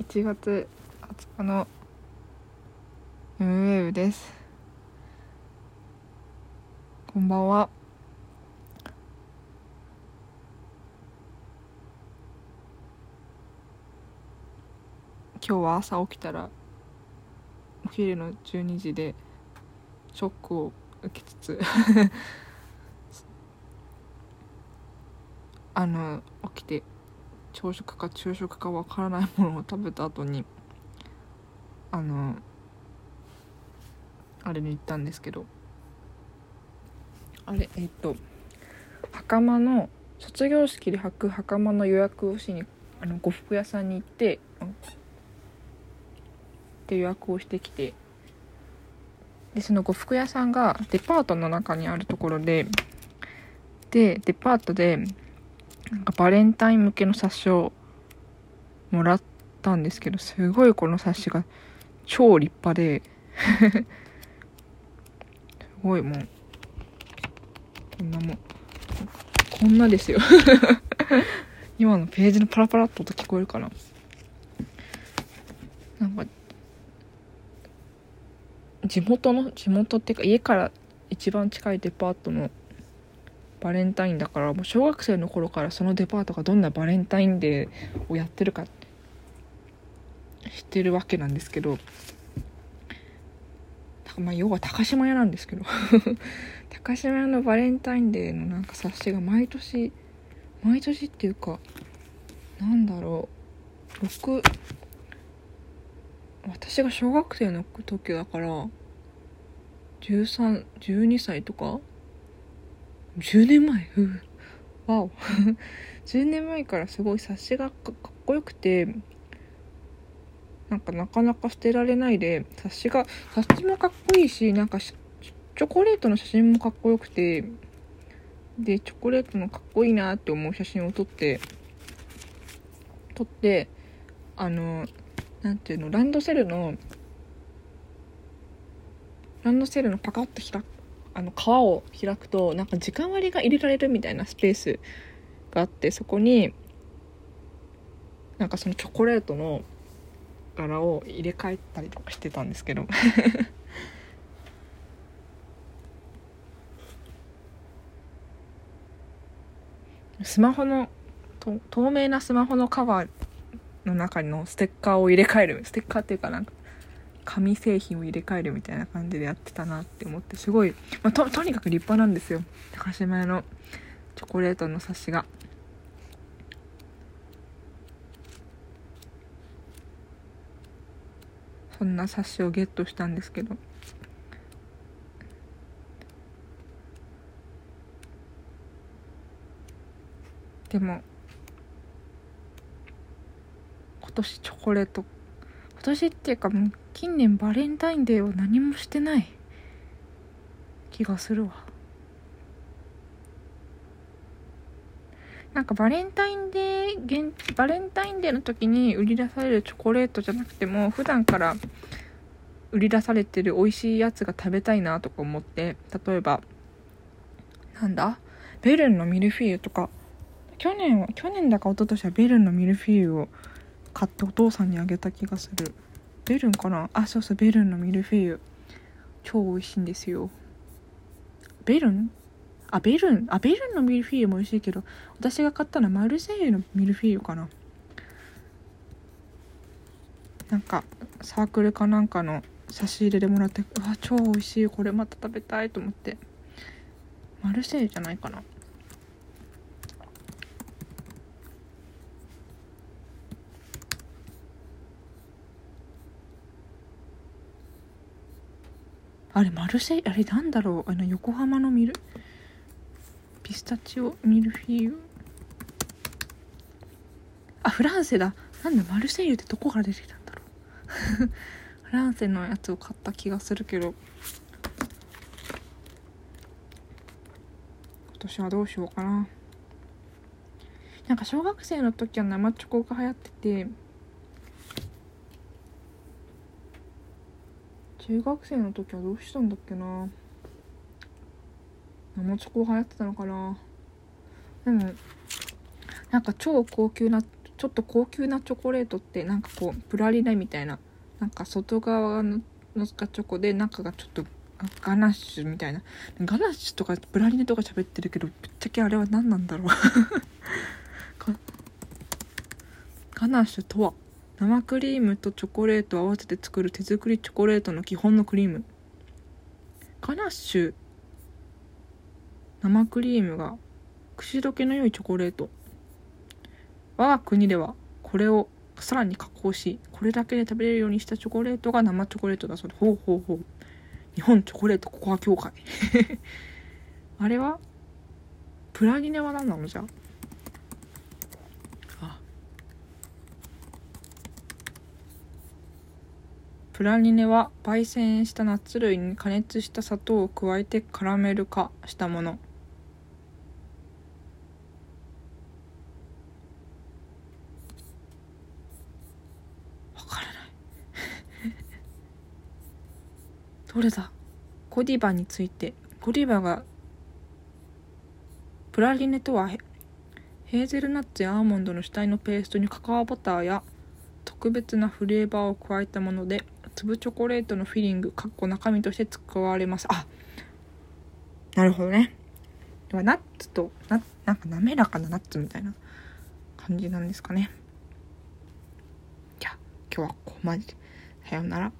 1月20日の m ウェブです。こんばんは。今日は朝起きたらお昼の12時でショックを受けつつ あの起きて朝食か昼食かわからないものを食べた後にあのあれに行ったんですけどあれえっと袴の卒業式で履く袴の予約をしにあの呉服屋さんに行ってで予約をしてきてでその呉服屋さんがデパートの中にあるところででデパートでバレンタイン向けの冊子をもらったんですけどすごいこの冊子が超立派ですごいもうこんなもんこんなですよ。今のページのパラパラっと音聞こえるかな？なんか地元の地元っていうか家から一番近いデパートのバレンタインだからもう小学生の頃からそのデパートがどんなバレンタインデーをやってるか知ってるわけなんですけどまあ要は高島屋なんですけど 高島屋のバレンタインデーのなんか冊子が毎年毎年っていうかなんだろう6私が小学生の時だから1312歳とか10年前わお。10年前からすごい冊子がかっこよくてなんかなかなか捨てられないで冊子が冊子もかっこいいしなんかチョコレートの写真もかっこよくてでチョコレートのかっこいいなって思う写真を撮って撮ってあのなんていうのランドセルのランドセルのパカッと開くあの皮を開くとなんか時間割が入れられるみたいなスペースがあってそこになんかそのチョコレートの柄を入れ替えたりとかしてたんですけど。スマホの透明なスマホのカバーの中のステッカーを入れ替える。ステッカーっていうかなんか紙製品を入れ替えるみたいな感じでやってたなって思ってすごい、まあ、ととにかく立派なんですよ高島屋のチョコレートの冊子が。そんな冊子をゲットしたんですけどでも今年チョコレート今年っていうかもう近年バレンタインデーは何もしてない。気がするわ。なんかバレンタインデーバレンタインデーの時に売り出されるチョコレートじゃなくても普段から売り出されてる美味しいやつが食べたいなとか思って例えばなんだ？ベルンのミルフィーユとか。去年は去年だか一昨年はベルンのミルフィーユを買ってお父さんにあげた気がする。ベルンかな？あそうそうベルンのミルフィーユ。超美味しいんですよ。ベルン？あベルン？あベルンのミルフィーユも美味しいけど私が買ったのはマルセイユのミルフィーユかな。なんかサークルかなんかの差し入れでもらってうわ超美味しい。これまた食べたいと思って。マルセイユじゃないかな。あれマルセイあれなんだろう？あの横浜のミルピスタチオミルフィーユ？あフランセだ。なんだマルセイユってどこから出てきたんだろう？フランセのやつを買った気がするけど。今年はどうしようかな。なんか小学生の時は生チョコが流行ってて。中学生の時はどうしたんだっけな。生チョコ流行ってたのかな。でもなんか超高級なちょっと高級なチョコレートってなんかこうプラリネみたいななんか外側ののがチョコで中がちょっとガナッシュみたいな。ガナッシュとかプラリネとか喋ってるけどぶっちゃけあれは何なんだろう。ガナッシュとは生クリームとチョコレートを合わせて作る手作りチョコレートの基本のクリーム。ガナッシュ生クリームが口どけの良いチョコレート。我が国ではこれをさらに加工しこれだけで食べれるようにしたチョコレートが生チョコレートだそうで。ほうほうほう。日本チョコレートココア協会。あれはプラギネは何なのじゃ？プラリネは焙煎したナッツ類に加熱した砂糖を加えてカラメル化したもの。わからない。どれだ？ゴディバについて。ゴディバがプラリネとはヘーゼルナッツやアーモンドの主体のペーストにカカオバターや特別なフレーバーを加えたもので粒チョコレートのフィリングかっこ中身として使われます。あなるほどね。ではナッツとななんか滑らかなナッツみたいな感じなんですかね。じゃあ今日はここまで。さようなら